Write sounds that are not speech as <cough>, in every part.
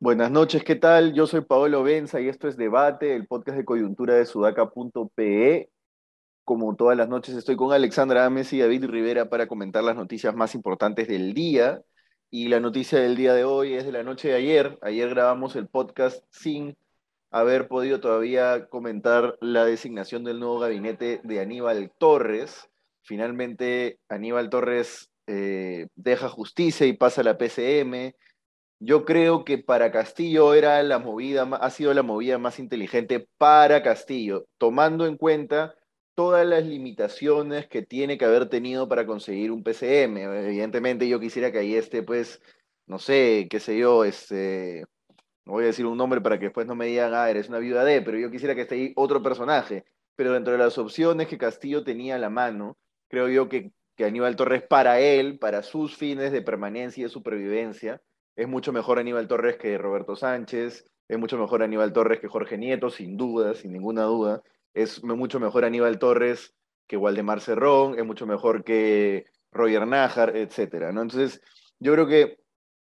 Buenas noches, ¿qué tal? Yo soy Paolo Benza y esto es Debate, el podcast de coyuntura de sudaca.pe. Como todas las noches estoy con Alexandra Ames y David Rivera para comentar las noticias más importantes del día. Y la noticia del día de hoy es de la noche de ayer. Ayer grabamos el podcast sin haber podido todavía comentar la designación del nuevo gabinete de Aníbal Torres. Finalmente, Aníbal Torres eh, deja justicia y pasa a la PCM yo creo que para Castillo era la movida, ha sido la movida más inteligente para Castillo, tomando en cuenta todas las limitaciones que tiene que haber tenido para conseguir un PCM. Evidentemente yo quisiera que ahí esté, pues, no sé, qué sé yo, este, no voy a decir un nombre para que después no me digan, ah, eres una viuda de, pero yo quisiera que esté ahí otro personaje. Pero dentro de las opciones que Castillo tenía a la mano, creo yo que, que Aníbal Torres para él, para sus fines de permanencia y de supervivencia, es mucho mejor Aníbal Torres que Roberto Sánchez, es mucho mejor Aníbal Torres que Jorge Nieto, sin duda, sin ninguna duda. Es mucho mejor Aníbal Torres que Waldemar Cerrón, es mucho mejor que Roger Nájar, etc. ¿no? Entonces, yo creo que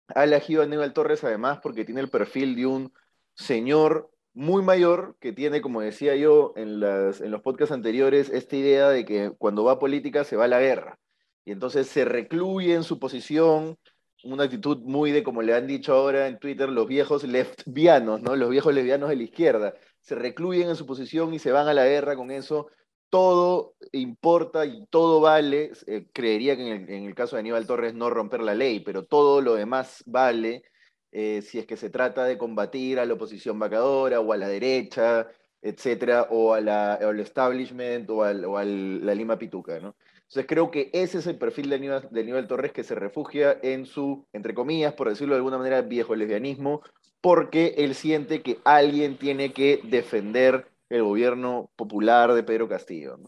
ha elegido a Aníbal Torres además porque tiene el perfil de un señor muy mayor que tiene, como decía yo en, las, en los podcasts anteriores, esta idea de que cuando va a política se va a la guerra. Y entonces se recluye en su posición, una actitud muy de, como le han dicho ahora en Twitter, los viejos lesbianos, ¿no? Los viejos lesbianos de la izquierda. Se recluyen en su posición y se van a la guerra con eso. Todo importa y todo vale. Eh, creería que en el, caso de Aníbal Torres no romper la ley, pero todo lo demás vale eh, si es que se trata de combatir a la oposición vacadora o a la derecha, etcétera, o, a la, al establishment o, a la Lima Pituca, ¿no? Entonces creo que ese es el perfil de Aníbal, Torres que se refugia en su, entre comillas, por decirlo de alguna manera, viejo lesbianismo, porque él siente que alguien tiene que defender el gobierno popular de Pedro Castillo.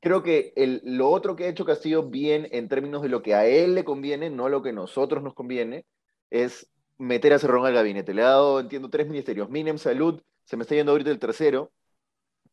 Creo que lo otro que ha hecho Castillo bien en términos de lo que a él le conviene, no lo que a nosotros nos conviene, es meter a Cerrón al gabinete. Le ha dado, entiendo, tres ministerios. Minem, Salud, se me está yendo ahorita el tercero,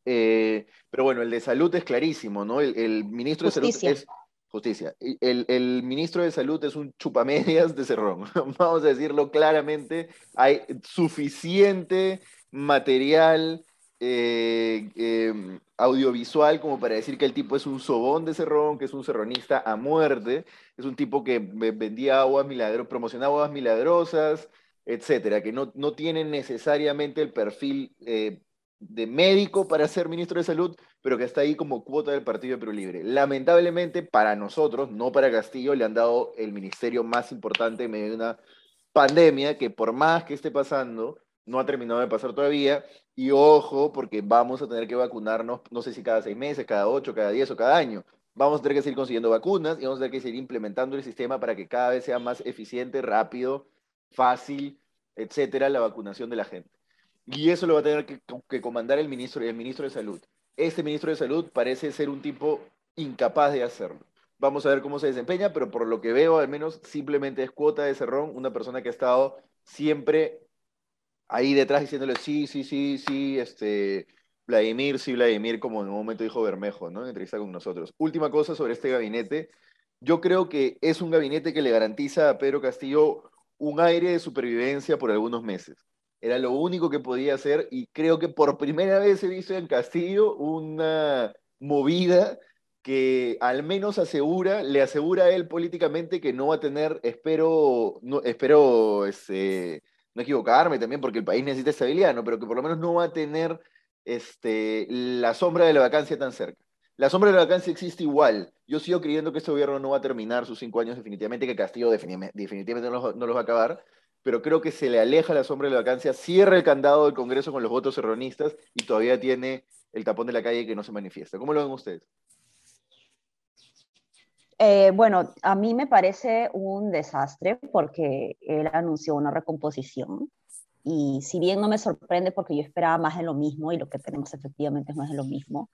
eh, pero bueno, el de salud es clarísimo, ¿no? El, ministro de salud es justicia. El, el, ministro de salud es un chupamedias de cerrón. <laughs> Vamos a decirlo claramente. Hay suficiente material eh, em, audiovisual como para decir que el tipo es un sobón de cerrón, que es un cerronista a muerte, es un tipo que vendía aguas milagrosas, promocionaba aguas milagrosas, etcétera, que no, no tiene necesariamente el perfil eh, de médico para ser ministro de salud, pero que está ahí como cuota del Partido de Perú Libre. Lamentablemente para nosotros, no para Castillo, le han dado el ministerio más importante en medio de una pandemia que por más que esté pasando, no ha terminado de pasar todavía. Y ojo, porque vamos a tener que vacunarnos, no sé si cada seis meses, cada ocho, cada diez o cada año. Vamos a tener que seguir consiguiendo vacunas y vamos a tener que seguir implementando el sistema para que cada vez sea más eficiente, rápido, fácil, etcétera, la vacunación de la gente. Y eso lo va a tener que, comandar el ministro, el ministro de Salud. Este ministro de Salud parece ser un tipo incapaz de hacerlo. Vamos a ver cómo se desempeña, pero por lo que veo, al menos simplemente es cuota de Cerrón, una persona que ha estado siempre ahí detrás diciéndole sí, sí, sí, sí, este, Vladimir, sí, Vladimir, como en un momento dijo Bermejo, ¿no? En entrevista con nosotros. Última cosa sobre este gabinete. Yo creo que es un gabinete que le garantiza a Pedro Castillo un aire de supervivencia por algunos meses. Era lo único que podía hacer y creo que por primera vez he visto en Castillo una movida que al menos asegura, le asegura a él políticamente que no va a tener, espero, no, espero este, no equivocarme también porque el país necesita estabilidad, ¿no? pero que por lo menos no va a tener este, la sombra de la vacancia tan cerca. La sombra de la vacancia existe igual. Yo sigo creyendo que este gobierno no va a terminar sus cinco años definitivamente, que Castillo definitivamente no los, no los va a acabar, pero creo que se le aleja la sombra de la vacancia, cierra el candado del Congreso con los votos erronistas y todavía tiene el tapón de la calle que no se manifiesta. ¿Cómo lo ven ustedes? Eh, bueno, a mí me parece un desastre porque él anunció una recomposición y si bien no me sorprende porque yo esperaba más de lo mismo y lo que tenemos efectivamente es más de lo mismo,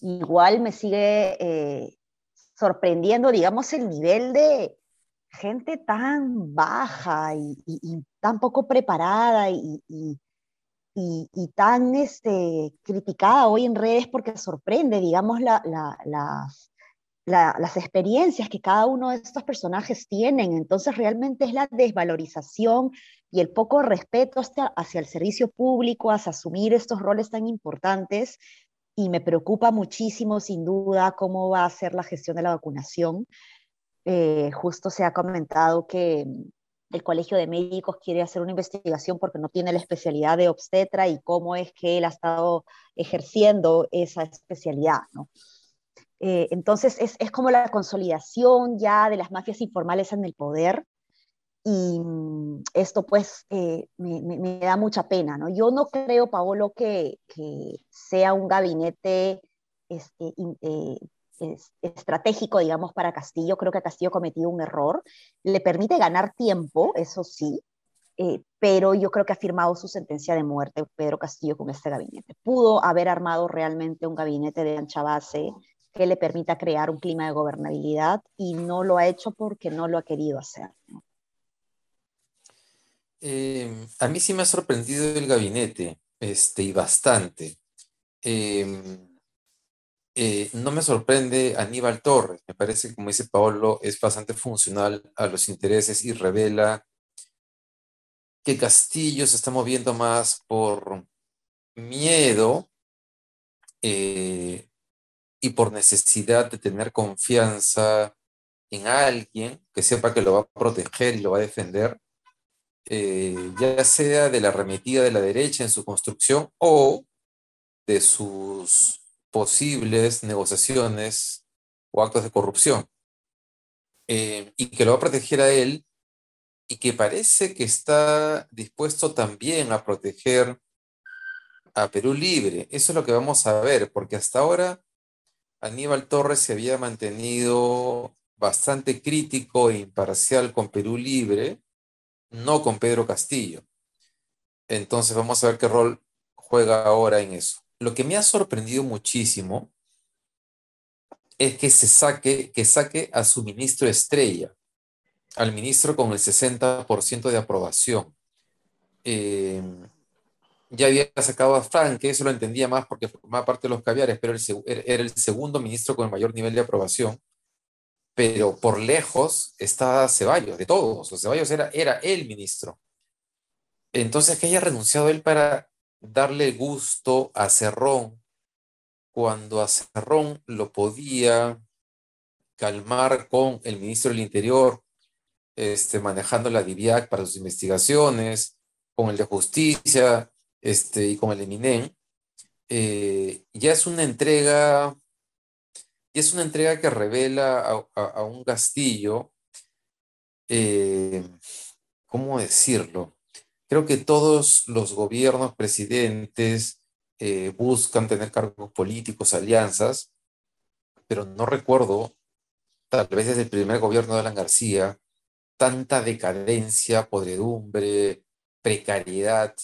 igual me sigue eh, sorprendiendo, digamos, el nivel de, gente tan baja y, tan poco preparada y, y, tan este, criticada hoy en redes porque sorprende, digamos, la, las, las experiencias que cada uno de estos personajes tienen. Entonces realmente es la desvalorización y el poco respeto hacia, el servicio público, hacia asumir estos roles tan importantes. Y me preocupa muchísimo, sin duda, cómo va a ser la gestión de la vacunación. Eh, justo se ha comentado que el Colegio de Médicos quiere hacer una investigación porque no tiene la especialidad de obstetra y cómo es que él ha estado ejerciendo esa especialidad. Eh, entonces es, es, como la consolidación ya de las mafias informales en el poder y mm, esto pues eh, me, me, da mucha pena, ¿no? Yo no creo, Paolo, que, que sea un gabinete este, eh, estratégico, digamos, para Castillo. Creo que Castillo ha cometido un error. Le permite ganar tiempo, eso sí, pero yo creo que ha firmado su sentencia de muerte Pedro Castillo con este gabinete. Pudo haber armado realmente un gabinete de ancha base que le permita crear un clima de gobernabilidad y no lo ha hecho porque no lo ha querido hacer. Em, a mí sí me ha sorprendido el gabinete, este, y bastante. Em, eh, no me sorprende Aníbal Torres, me parece, como dice Paolo, es bastante funcional a los intereses y revela que Castillo se está moviendo más por miedo eh, y por necesidad de tener confianza en alguien que sepa que lo va a proteger y lo va a defender, eh, ya sea de la arremetida de la derecha en su construcción o de sus posibles negociaciones o actos de corrupción, eh, y que lo va a proteger a él y que parece que está dispuesto también a proteger a Perú Libre. Eso es lo que vamos a ver, porque hasta ahora Aníbal Torres se había mantenido bastante crítico e imparcial con Perú Libre, no con Pedro Castillo. Entonces vamos a ver qué rol juega ahora en eso. Lo que me ha sorprendido muchísimo es que se saque, que saque a su ministro estrella, al ministro con el 60% de aprobación. Eh, ya había sacado a Frank, que eso lo entendía más porque formaba parte de los caviares, pero era el segundo ministro con el mayor nivel de aprobación. Pero por lejos está Ceballos, de todos. Ceballos era, era el ministro. Entonces, que haya renunciado él para darle gusto a Cerrón, cuando a Cerrón lo podía calmar con el ministro del Interior, este, manejando la DIVIAC para sus investigaciones, con el de Justicia, este, y con el Eminem, eh, ya es una entrega, ya es una entrega que revela a, un castillo, eh, ¿cómo decirlo? Creo que todos los gobiernos, presidentes, eh, buscan tener cargos políticos, alianzas, pero no recuerdo, tal vez desde el primer gobierno de Alan García, tanta decadencia, podredumbre, precariedad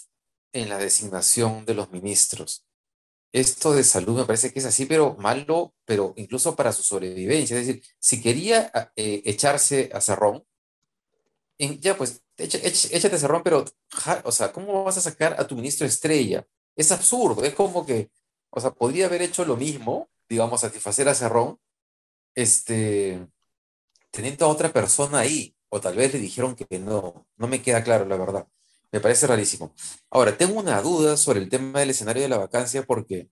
en la designación de los ministros. Esto de salud me parece que es así, pero malo, pero incluso para su sobrevivencia. Es decir, si quería eh, echarse a Cerrón, ya pues, échate a Cerrón, pero, o sea, ¿cómo vas a sacar a tu ministro estrella? Es absurdo, es como que, o sea, podría haber hecho lo mismo, digamos, satisfacer a Cerrón, este, teniendo a otra persona ahí, o tal vez le dijeron que no, no me queda claro, la verdad. Me parece rarísimo. Ahora, tengo una duda sobre el tema del escenario de la vacancia porque,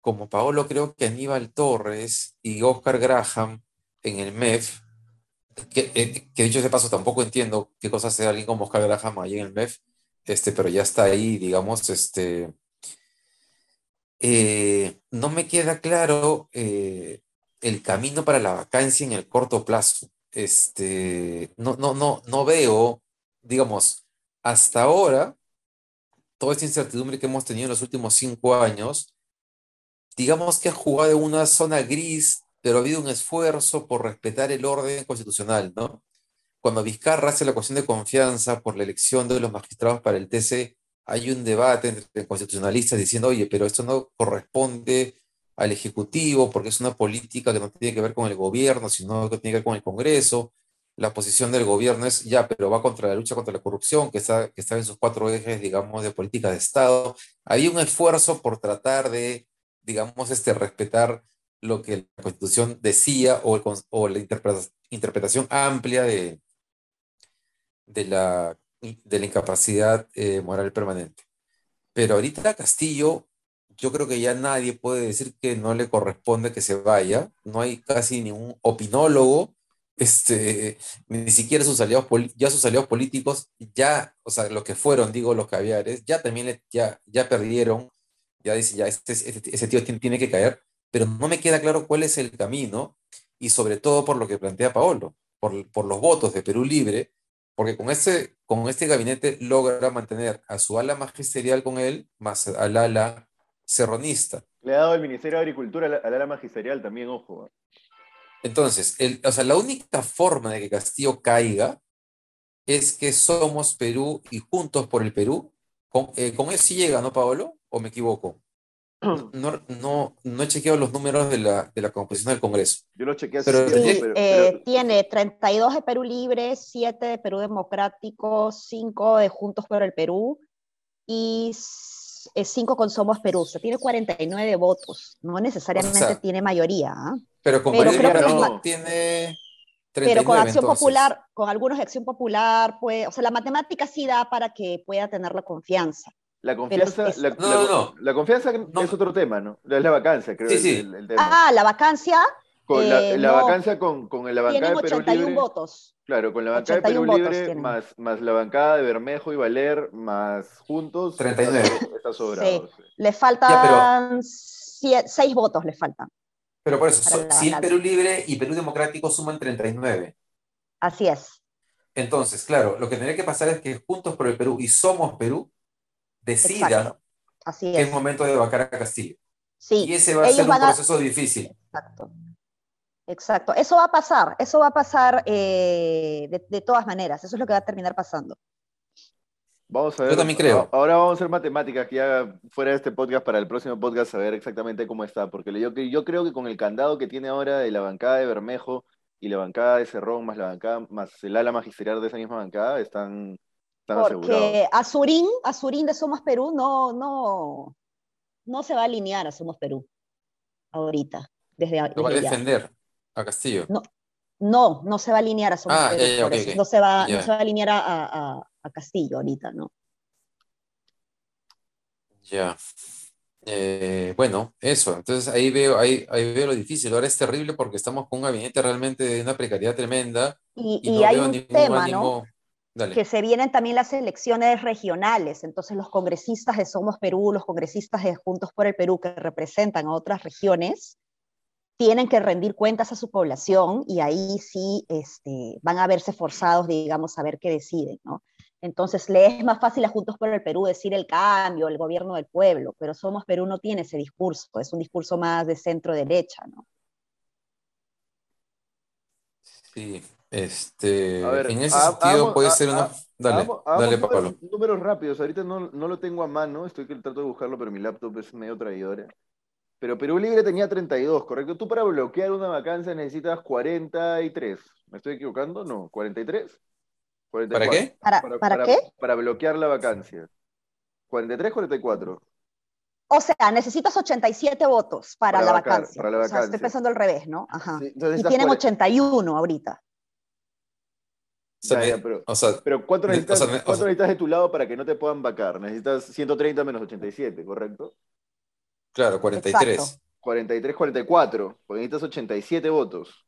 como Paolo, creo que Aníbal Torres y Oscar Graham en el MEF, que, eh, que dicho de paso tampoco entiendo qué cosa hace alguien como Oscar Graham ahí en el MEF, este, pero ya está ahí, digamos, este, eh, no me queda claro eh, el camino para la vacancia en el corto plazo. Este, no, no, no, no veo, digamos, hasta ahora, toda esta incertidumbre que hemos tenido en los últimos cinco años, digamos que ha jugado en una zona gris, pero ha habido un esfuerzo por respetar el orden constitucional, ¿no? Cuando Vizcarra hace la cuestión de confianza por la elección de los magistrados para el TC, hay un debate entre constitucionalistas diciendo, oye, pero esto no corresponde al Ejecutivo porque es una política que no tiene que ver con el gobierno, sino que tiene que ver con el Congreso. la posición del gobierno es ya, pero va contra la lucha contra la corrupción, que está, en sus cuatro ejes, digamos, de política de Estado. Hay un esfuerzo por tratar de, digamos, este, respetar lo que la Constitución decía o, o la interpretación amplia de, de, la, de la incapacidad eh, moral permanente. Pero ahorita Castillo, yo creo que ya nadie puede decir que no le corresponde que se vaya. No hay casi ningún opinólogo este, ni siquiera sus aliados, ya sus aliados políticos, ya, o sea, lo que fueron, digo, los caviares, ya también ya, ya perdieron, ya dice, ya este, este, ese tío tiene, que caer, pero no me queda claro cuál es el camino y sobre todo por lo que plantea Paolo, por, por los votos de Perú Libre, porque con este, con este gabinete logra mantener a su ala magisterial con él, más al ala serronista. Le ha dado el Ministerio de Agricultura al ala magisterial también, ojo. Entonces, o sea, la única forma de que Castillo caiga es que somos Perú y juntos por el Perú. Con, eh, con eso sí llega, ¿no, Paolo? ¿O me equivoco? No, no, no he chequeado los números de la, de la composición del Congreso. Yo lo chequeé pero, sí, eh, Tiene 32 de Perú Libre, 7 de Perú Democrático, 5 de Juntos por el Perú y 5 con Somos Perú. O sea, tiene 49 votos. No necesariamente tiene mayoría. ¿ah? Pero con pero creo tiene 39, Pero con Acción Popular, con algunos de Acción Popular, pues, o sea, la matemática sí da para que pueda tener la confianza. La confianza, la, no, no, la, confianza es otro tema, ¿no? Es la vacancia, creo. Sí, sí. Ah, la vacancia. Con la, eh, vacancia con, con la bancada de Perú 81 votos. Claro, con la bancada de Perú Libre, más, más la bancada de Bermejo y Valer, más juntos. 39. Está sobrado. Sí. Le faltan seis votos, le faltan. Pero por eso, si el Perú Libre y Perú Democrático suman 39. Así es. Entonces, claro, lo que tendría que pasar es que Juntos por el Perú y Somos Perú Así que es momento de vacar a Castillo. Sí. Y ese va a ser un proceso difícil. Exacto. Exacto. Eso va a pasar, eso va a pasar eh, de, todas maneras, eso es lo que va a terminar pasando. Vamos a ver. Yo también creo. Ahora vamos a hacer matemáticas que ya fuera de este podcast para el próximo podcast saber exactamente cómo está, porque yo, yo creo que con el candado que tiene ahora de la bancada de Bermejo y la bancada de Cerrón más la bancada más el ala magisterial de esa misma bancada están, porque Azurín, Azurín de Somos Perú no, no, no se va a alinear a Somos Perú ahorita. Desde, Lo va a defender a Castillo. No, no, no se va a alinear a Somos ah, Perú. No, se va, no se va a alinear a Castillo ahorita, ¿no? Ya. Eh, bueno, eso. Entonces ahí veo, ahí, veo lo difícil. Ahora es terrible porque estamos con un gabinete realmente de una precariedad tremenda. Y, hay un tema, ¿no? Que se vienen también las elecciones regionales. Entonces los congresistas de Somos Perú, los congresistas de Juntos por el Perú que representan a otras regiones, tienen que rendir cuentas a su población y ahí sí este, van a verse forzados, digamos, a ver qué deciden, ¿no? Entonces le es más fácil a Juntos por el Perú decir el cambio, el gobierno del pueblo, pero Somos Perú no tiene ese discurso, es un discurso más de centro derecha, ¿no? Sí, este, en ese sentido puede ser una... dale, dale, Pablo. Números, rápidos, ahorita no, no, lo tengo a mano, estoy tratando de buscarlo, pero mi laptop es medio traidora. Pero Perú Libre tenía 32, ¿correcto? Tú para bloquear una vacancia necesitas 43. ¿Me estoy equivocando? No, 43. ¿Para qué? ¿Para, qué? Para bloquear la vacancia. 43, 44. O sea, necesitas 87 votos para, la, vacancia. O sea, estoy pensando al revés, ¿no? Ajá. y tienen 81 ahorita. Pero, pero ¿cuánto, necesitas, de tu lado para que no te puedan vacar? Necesitas 130 menos 87, ¿correcto? Claro, 43. 43, 44. Porque necesitas 87 votos.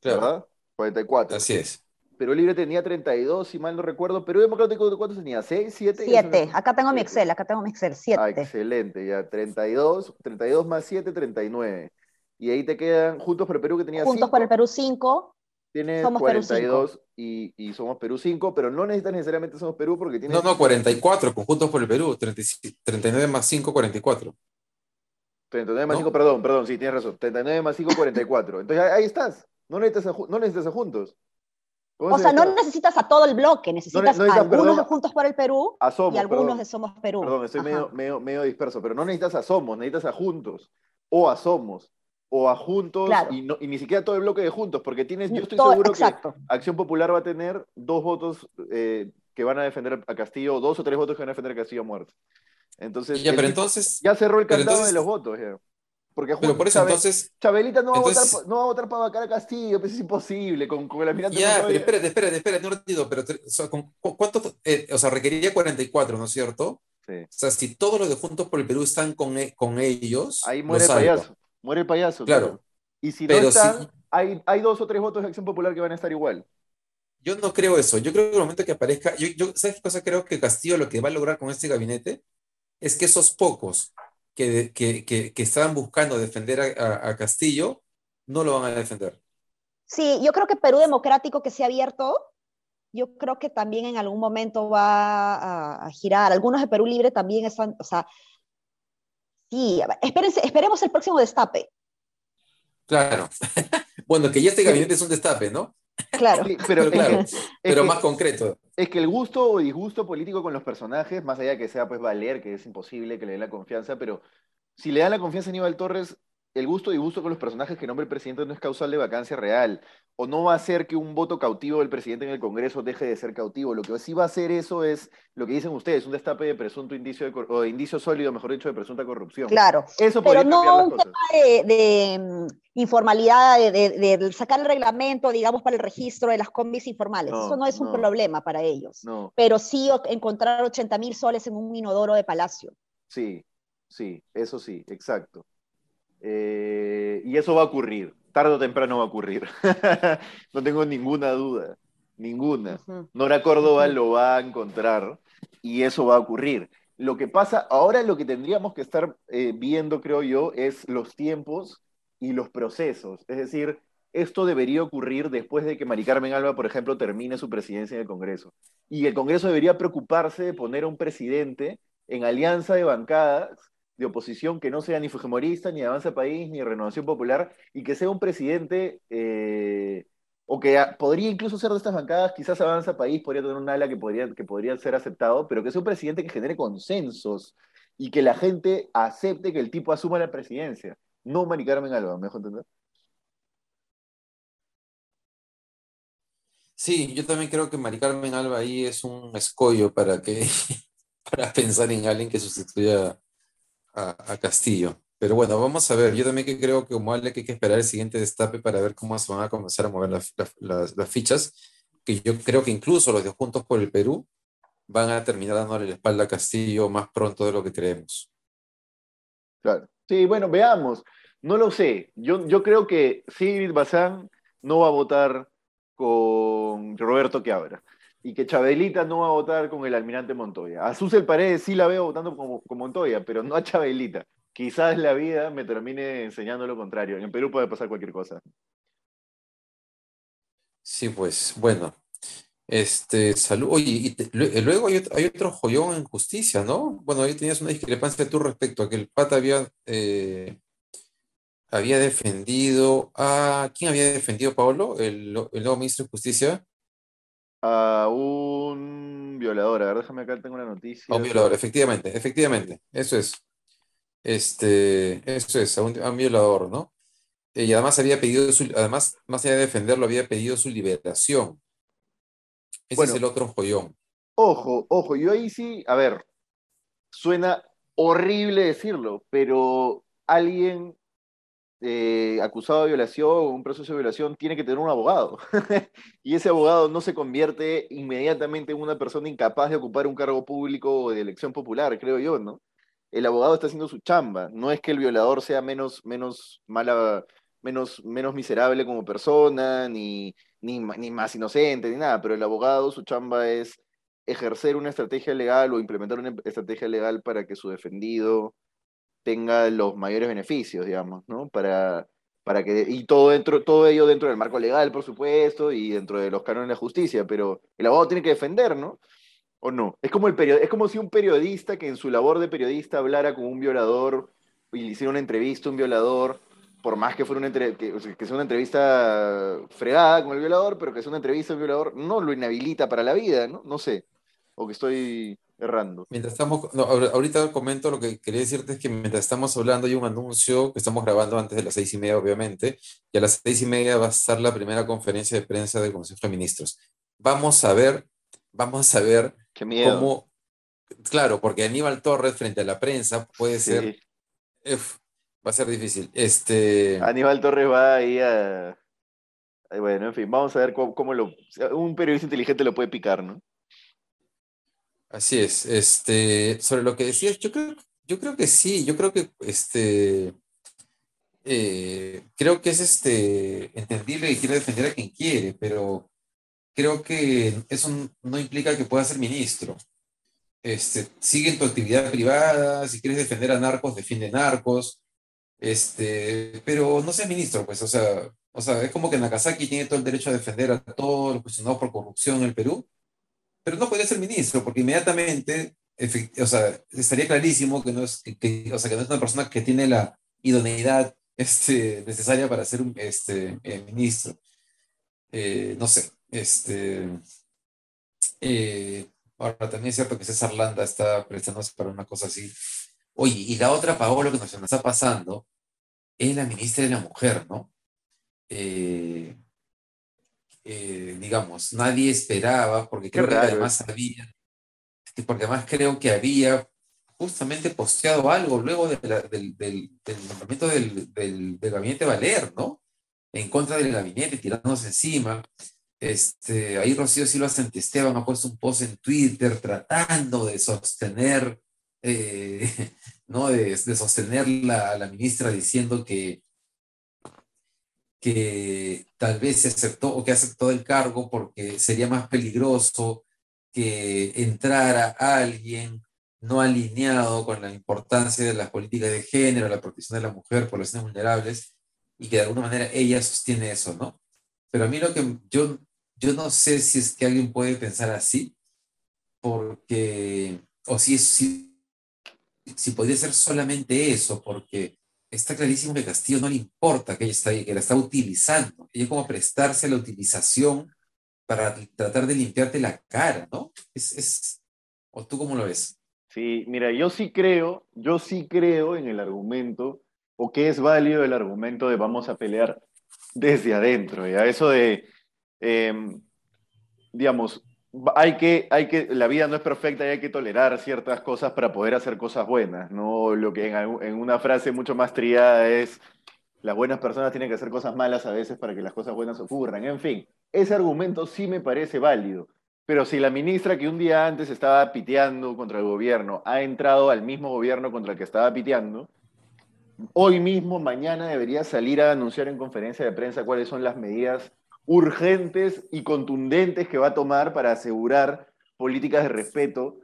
Claro. ¿Verdad? 44. Así es. Perú Libre tenía 32, si mal no recuerdo. Perú Democrático, ¿cuántos tenía? ¿6? ¿7? 7. Acá tengo mi Excel, acá tengo mi Excel. 7. Ah, excelente, ya. 32, 32 más 7, 39. Y ahí te quedan Juntos por el Perú, que tenía Juntos por el Perú 5. Tiene 42 y, y, Somos Perú 5, pero no necesitas necesariamente Somos Perú porque tiene... No, no, 44 con Juntos por el Perú. 39 más 5, 44. 39 más 5, perdón, perdón, sí, tienes razón. 39 más 5, 44. Entonces ahí estás. No necesitas no necesitas a Juntos. O sea, no necesitas a todo el bloque, necesitas a algunos de Juntos por el Perú y algunos de Somos Perú. Perdón, estoy medio, medio, disperso, pero no necesitas a Somos, necesitas a Juntos o a Somos. O a Juntos Claro. y, no- y ni siquiera todo el bloque de Juntos, porque tienes, yo estoy Todo- seguro exacto. que Acción Popular va a tener dos votos eh, que van a defender a Castillo, dos o tres votos que van a defender a Castillo a muerte. Entonces, Ya, pero entonces, ya cerró el pero candado entonces- de los votos. ya. Porque pero por eso entonces, Chabelita no va, entonces- a votar, no va a votar para vacar a Castillo, pues es imposible, con, con el almirante ya, pero Montoya. espérate, espérate, espérate, un ratito, pero o sea, ¿con cu- ¿cuánto, eh, o sea, requeriría 44, ¿no es cierto? Sí. O sea, si todos los de Juntos por el Perú están con, e- con ellos, Ahí muere el payaso. Muere el payaso. Claro. Y si Pero no están, si- hay, hay dos o tres votos de Acción Popular que van a estar igual. Yo no creo eso. Yo creo que el momento que aparezca, yo, yo- ¿sabes qué cosa? Creo que Castillo lo que va a lograr con este gabinete es que esos pocos que, que, que, que estaban buscando defender a, a- a Castillo no lo van a defender. Sí, yo creo que Perú Democrático que se ha abierto, yo creo que también en algún momento va a, a girar. Algunos de Perú Libre también están, o sea, sí, a ver, espérense, esperemos el próximo destape. Claro. <laughs> Bueno, que ya este gabinete es un destape, ¿no? Claro. Sí, pero, <laughs> Claro, que- es Pero que- más concreto. Es que el gusto o disgusto político con los personajes, más allá de que sea pues valer, que es imposible que le den la confianza, pero si le dan la confianza a Aníbal Torres, el gusto o disgusto con los personajes que nombra el presidente no es causal de vacancia real, o no va a hacer que un voto cautivo del presidente en el Congreso deje de ser cautivo. Lo que sí va a hacer eso es lo que dicen ustedes, un destape de presunto indicio de, o de indicio sólido, mejor dicho, de presunta corrupción. Claro. Eso Pero no un tema de, de, mm, informalidad, de, sacar el reglamento, digamos, para el registro de las combis informales. No, Eso no es un no. problema para ellos. No, Pero sí encontrar 80 mil soles en un inodoro de palacio. Sí, sí, eso sí, exacto. Eh, y eso va a ocurrir, tarde o temprano va a ocurrir. <laughs> no tengo ninguna duda, ninguna. Nora Córdoba lo va a encontrar y eso va a ocurrir. Lo que pasa, ahora lo que tendríamos que estar eh, viendo, creo yo, es los tiempos y los procesos. Es decir, esto debería ocurrir después de que Mari Carmen Alba, por ejemplo, termine su presidencia en el Congreso. Y el Congreso debería preocuparse de poner a un presidente en alianza de bancadas de oposición que no sea ni fujimorista, ni Avanza País, ni Renovación Popular, y que sea un presidente, eh, o que podría incluso ser de estas bancadas, quizás Avanza País podría tener un ala que podría, que ser aceptado, pero que sea un presidente que genere consensos y que la gente acepte que el tipo asuma la presidencia. No Mari Carmen Alba, ¿me dejo entender? Sí, yo también creo que Mari Carmen Alba ahí es un escollo para que <laughs> para pensar en alguien que sustituya a, Castillo. Pero bueno, vamos a ver. Yo también que creo que como Ale que hay que esperar el siguiente destape para ver cómo se van a comenzar a mover las fichas, que yo creo que incluso los de Juntos por el Perú van a terminar dándole la espalda a Castillo más pronto de lo que creemos. Claro. Sí, bueno, veamos. No lo sé. Yo, yo creo que Sigrid Bazán no va a votar con Roberto Quiabra y que Chabelita no va a votar con el almirante Montoya. A Susel Paredes sí la veo votando con, Montoya, pero no a Chabelita. Quizás la vida me termine enseñando lo contrario. En Perú puede pasar cualquier cosa. Sí, pues bueno. Este, salud. Oye, y eh, luego hay, ot- hay otro joyón en justicia, ¿no? Bueno, ahí tenías una discrepancia tú respecto a que el pata había, eh, había defendido a... ¿Quién había defendido, Pablo? El, el nuevo ministro de Justicia. A un violador. A ver, déjame acá, tengo una noticia. A un violador, efectivamente, efectivamente. Eso es. Este, eso es, a un, a un violador, ¿no? Eh, y además había pedido su, además, más allá de defenderlo, había pedido su liberación. Ese Bueno. es el otro joyón. Ojo, ojo, yo ahí sí, a ver, suena horrible decirlo, pero alguien eh, acusado de violación un proceso de violación tiene que tener un abogado. <laughs> y ese abogado no se convierte inmediatamente en una persona incapaz de ocupar un cargo público o de elección popular, creo yo, ¿no? El abogado está haciendo su chamba. No es que el violador sea menos, menos mala, menos, menos miserable como persona, ni, ni, ni más inocente, ni nada, pero el abogado, su chamba es ejercer una estrategia legal o implementar una estrategia legal para que su defendido tenga los mayores beneficios, digamos, ¿no? Para, para que, y todo, dentro, todo ello dentro del marco legal, por supuesto, y dentro de los cánones de justicia, pero el abogado tiene que defender, ¿no? ¿O no? Es como, el perio- es como si un periodista que en su labor de periodista hablara con un violador y le hiciera una entrevista a un violador, por más que fuera una, entre- que sea una entrevista fregada con el violador, pero que sea una entrevista al violador, no lo inhabilita para la vida, ¿no? No sé. O que estoy errando. Mientras estamos, no, ahorita comento lo que quería decirte es que mientras estamos hablando hay un anuncio que estamos grabando antes de las seis y media, obviamente, y a las seis y media va a estar la primera conferencia de prensa del Consejo de Ministros. Vamos a ver, vamos a ver Qué miedo. cómo, claro, porque Aníbal Torres frente a la prensa puede Sí. ser, va a ser difícil. Este, Aníbal Torres va ahí a. Bueno, en fin, vamos a ver cómo, cómo lo. Un periodista inteligente lo puede picar, ¿no? Así es. Este, sobre lo que decías, yo creo, yo creo que sí, yo creo que este, eh, creo que es este, entendible y quiere defender a quien quiere, pero creo que eso no implica que pueda ser ministro. Este, sigue tu actividad privada, si quieres defender a narcos, defiende narcos, este, pero no seas ministro, pues, o sea, o sea, es como que Nakazaki tiene todo el derecho a defender a todos los cuestionados por corrupción en el Perú, pero no podría ser ministro, porque inmediatamente, o sea, estaría clarísimo que no es, que, o sea, que no es una persona que tiene la idoneidad este, necesaria para ser un este, eh, ministro. Eh, no sé, este, eh, ahora también es cierto que César Landa está prestándose para una cosa así. Oye, y la otra, Paolo, que nos está pasando, es la ministra de la Mujer, ¿no? Eh, digamos, nadie esperaba, porque Qué creo que raro además había, y porque además creo que había justamente posteado algo luego de la- del, del, del nombramiento del, del, del gabinete Valer, ¿no? En contra del gabinete, tirándose encima. Este, ahí Rocío Silva Santisteban ha puesto un post en Twitter tratando de sostener, eh, <laughs> ¿no? De, de sostener la, a la ministra diciendo que, que tal vez se aceptó o que aceptó el cargo porque sería más peligroso que entrara alguien no alineado con la importancia de las políticas de género, la protección de la mujer, poblaciones vulnerables, y que de alguna manera ella sostiene eso, ¿no? Pero a mí lo que yo, yo no sé si es que alguien puede pensar así, porque, o si, es, si, si podría ser solamente eso, porque está clarísimo que Castillo no le importa que ella está que la está utilizando. Ella es como prestarse a la utilización para tratar de limpiarte la cara, ¿no? Es, es, ¿O tú cómo lo ves? Sí, mira, yo sí creo, yo sí creo en el argumento, o que es válido el argumento de vamos a pelear desde adentro, ¿ya? Eso de, eh, digamos, hay que, hay que, la vida no es perfecta y hay que tolerar ciertas cosas para poder hacer cosas buenas, ¿no? Lo que en, una frase mucho más triada es, las buenas personas tienen que hacer cosas malas a veces para que las cosas buenas ocurran. En fin, ese argumento sí me parece válido. Pero si la ministra que un día antes estaba piteando contra el gobierno ha entrado al mismo gobierno contra el que estaba piteando, hoy mismo, mañana, debería salir a anunciar en conferencia de prensa cuáles son las medidas urgentes y contundentes que va a tomar para asegurar políticas de respeto,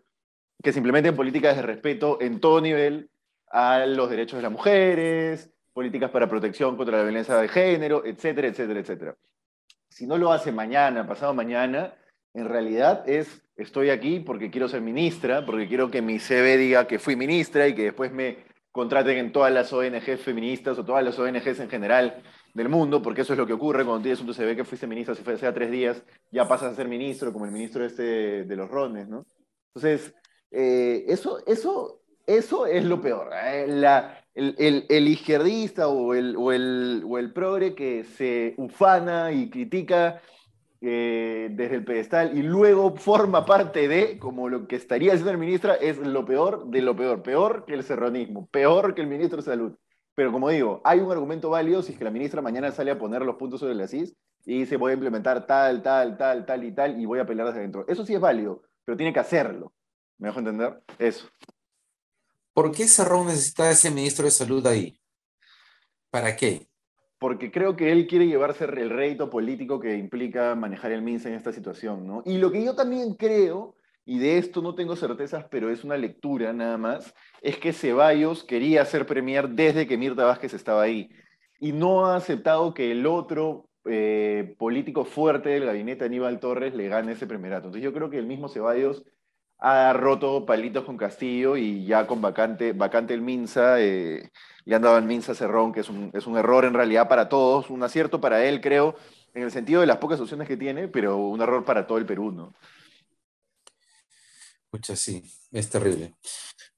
que se implementen políticas de respeto en todo nivel a los derechos de las mujeres, políticas para protección contra la violencia de género, etcétera, etcétera, etcétera. Si no lo hace mañana, pasado mañana, en realidad es, estoy aquí porque quiero ser ministra, porque quiero que mi CV diga que fui ministra y que después me contraten en todas las ONGs feministas o todas las ONGs en general del mundo, porque eso es lo que ocurre cuando tienes un CV que fuiste ministra, si fue hace tres días, ya pasas a ser ministro, como el ministro este de los rones, ¿no? Entonces, eh, eso, eso, eso es lo peor. ¿eh? El, izquierdista o el, o, el, o el progre que se ufana y critica eh, desde el pedestal y luego forma parte de, como lo que estaría haciendo el ministra, es lo peor de lo peor, peor que el serronismo, peor que el ministro de Salud. Pero como digo, hay un argumento válido si es que la ministra mañana sale a poner los puntos sobre las CIS y dice voy a implementar tal, tal, tal, tal y tal y voy a pelear desde adentro. Eso sí es válido, pero tiene que hacerlo. ¿Me dejo entender? Eso. ¿Por qué Cerrón necesita ese ministro de Salud ahí? ¿Para qué? porque creo que él quiere llevarse el rédito político que implica manejar el MINSA en esta situación, ¿no? Y lo que yo también creo, y de esto no tengo certezas, pero es una lectura nada más, es que Ceballos quería ser premier desde que Mirta Vázquez estaba ahí, y no ha aceptado que el otro eh, político fuerte del gabinete, Aníbal Torres, le gane ese primerato. Entonces yo creo que el mismo Ceballos ha roto palitos con Castillo y ya con vacante, vacante el Minsa, eh, le han dado al Minsa Cerrón, que es un, es un error en realidad para todos, un acierto para él, creo, en el sentido de las pocas opciones que tiene, pero un error para todo el Perú, ¿no? Escucha, sí, es terrible.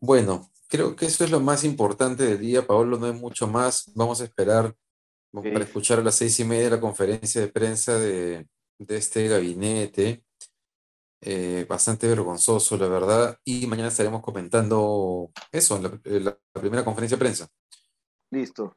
Bueno, creo que eso es lo más importante del día, Paolo, no hay mucho más. Vamos a esperar para escuchar a las seis y media la conferencia de prensa de, este gabinete. Eh, bastante vergonzoso, la verdad. Y mañana estaremos comentando eso, la, la primera conferencia de prensa. Listo.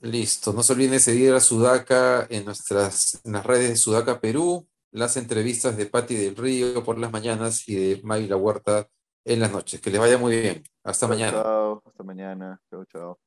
Listo. No se olviden de seguir a Sudaca en nuestras en las redes de Sudaca Perú, las entrevistas de Patti del Río por las mañanas y de May La Huerta en las noches. Que les vaya muy bien. Hasta mañana. Chao, hasta mañana. Chao, chao.